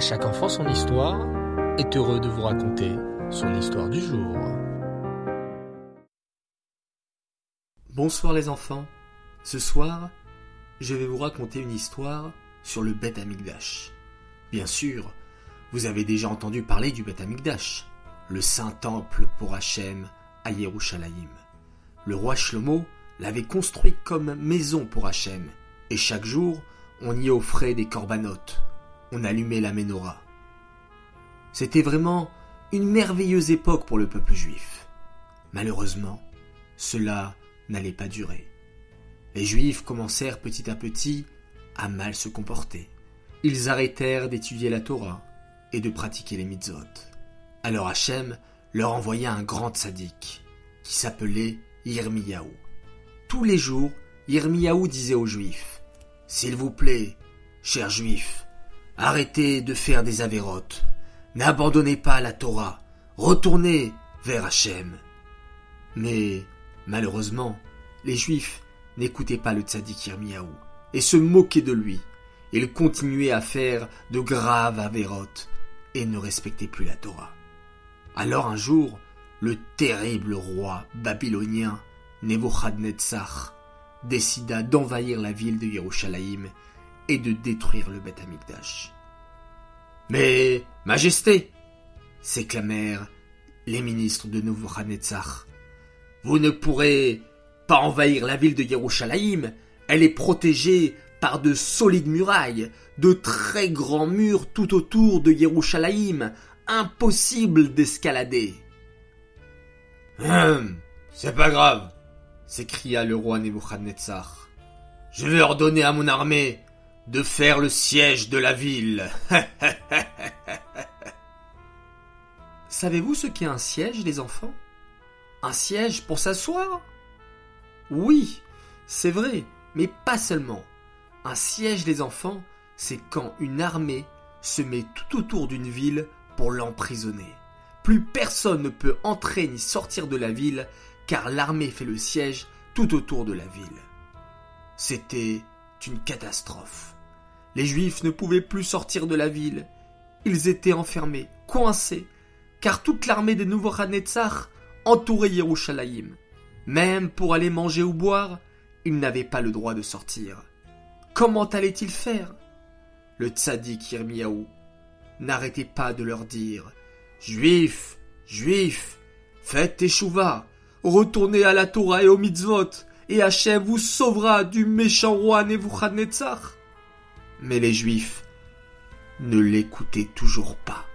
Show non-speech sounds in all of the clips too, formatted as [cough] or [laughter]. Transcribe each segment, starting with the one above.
Chaque enfant son histoire est heureux de vous raconter son histoire du jour. Bonsoir les enfants. Ce soir, je vais vous raconter une histoire sur le Beth Amikdash. Bien sûr, vous avez déjà entendu parler du Beth Amikdash, le saint temple pour Hachem à Yerushalayim. Le roi Shlomo l'avait construit comme maison pour Hachem, et chaque jour, on y offrait des corbanotes, on allumait la menorah. C'était vraiment une merveilleuse époque pour le peuple juif. Malheureusement, cela n'allait pas durer. Les Juifs commencèrent petit à petit à mal se comporter. Ils arrêtèrent d'étudier la Torah et de pratiquer les mitzvot. Alors Hachem leur envoya un grand sadique qui s'appelait Yirmiyahu. Tous les jours, Yirmiyahu disait aux Juifs S'il vous plaît, chers Juifs, arrêtez de faire des avérotes, n'abandonnez pas la Torah, retournez vers Hachem. Mais malheureusement, les Juifs n'écoutaient pas le tzaddik Yirmiyahu et se moquaient de lui. Ils continuaient à faire de graves avérotes et ne respectaient plus la Torah. Alors un jour, le terrible roi babylonien Nebuchadnezzar décida d'envahir la ville de Yerushalayim et de détruire le Beth Amikdash. Mais, Majesté, s'éclamèrent les ministres de Nebuchadnezzar, vous ne pourrez pas envahir la ville de Yerushalayim, elle est protégée par de solides murailles, de très grands murs tout autour de Yerushalayim, impossible d'escalader. Hum, c'est pas grave, s'écria le roi Nebuchadnezzar. Je vais ordonner à mon armée de faire le siège de la ville. [laughs] Savez-vous ce qu'est un siège, les enfants? Un siège pour s'asseoir? Oui, c'est vrai, mais pas seulement. Un siège, les enfants, c'est quand une armée se met tout autour d'une ville pour l'emprisonner. Plus personne ne peut entrer ni sortir de la ville car l'armée fait le siège tout autour de la ville. C'était une catastrophe. Les Juifs ne pouvaient plus sortir de la ville. Ils étaient enfermés, coincés, car toute l'armée des Nebuchadnezzar entourait Yerushalayim. Même pour aller manger ou boire, ils n'avaient pas le droit de sortir. Comment allaient-ils faire? Le tzaddik Yirmiyahu n'arrêtait pas de leur dire Juifs, Juifs, faites échouva, retournez à la Torah et au mitzvot, et Hachem vous sauvera du méchant roi Nebuchadnezzar. Mais les Juifs ne l'écoutaient toujours pas.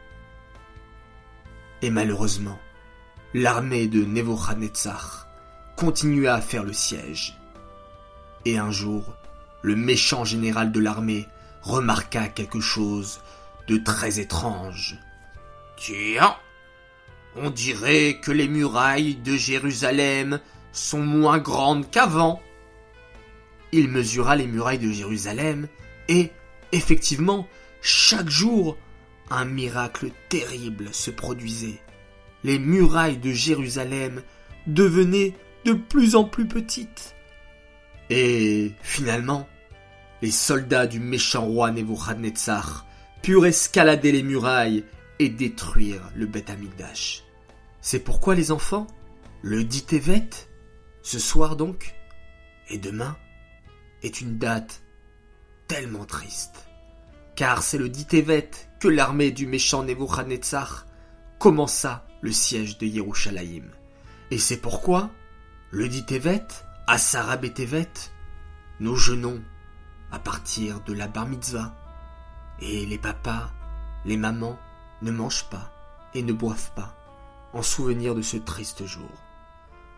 Et malheureusement, l'armée de Nebuchadnezzar continua à faire le siège. Et un jour, le méchant général de l'armée remarqua quelque chose de très étrange. Tiens, on dirait que les murailles de Jérusalem sont moins grandes qu'avant. Il mesura les murailles de Jérusalem et, effectivement, chaque jour, un miracle terrible se produisait. Les murailles de Jérusalem devenaient de plus en plus petites. Et, finalement, les soldats du méchant roi Nebuchadnezzar purent escalader les murailles et détruire le Beth. C'est pourquoi les enfants, le dit Tevet, ce soir donc, et demain, est une date tellement triste. Car c'est le dit Tevet que l'armée du méchant Nebuchadnezzar commença le siège de Yerushalayim. Et c'est pourquoi, le dit Tevet, à Sarah Tevet, nous jeûnons à partir de la bar mitzvah. Et les papas, les mamans ne mangent pas et ne boivent pas en souvenir de ce triste jour.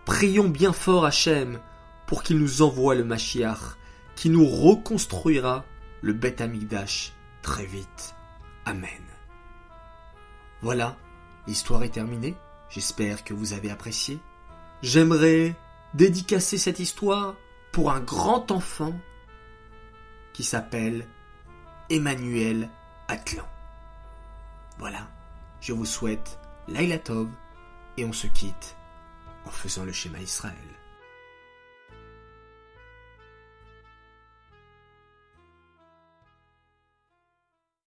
Prions bien fort Hachem pour qu'il nous envoie le Mashiach qui nous reconstruira le Beth Amikdash très vite. Amen. Voilà, l'histoire est terminée. J'espère que vous avez apprécié. J'aimerais dédicacer cette histoire pour un grand enfant qui s'appelle Emmanuel Atlan. Voilà, je vous souhaite Laila Tov et on se quitte faisant le schéma Israël.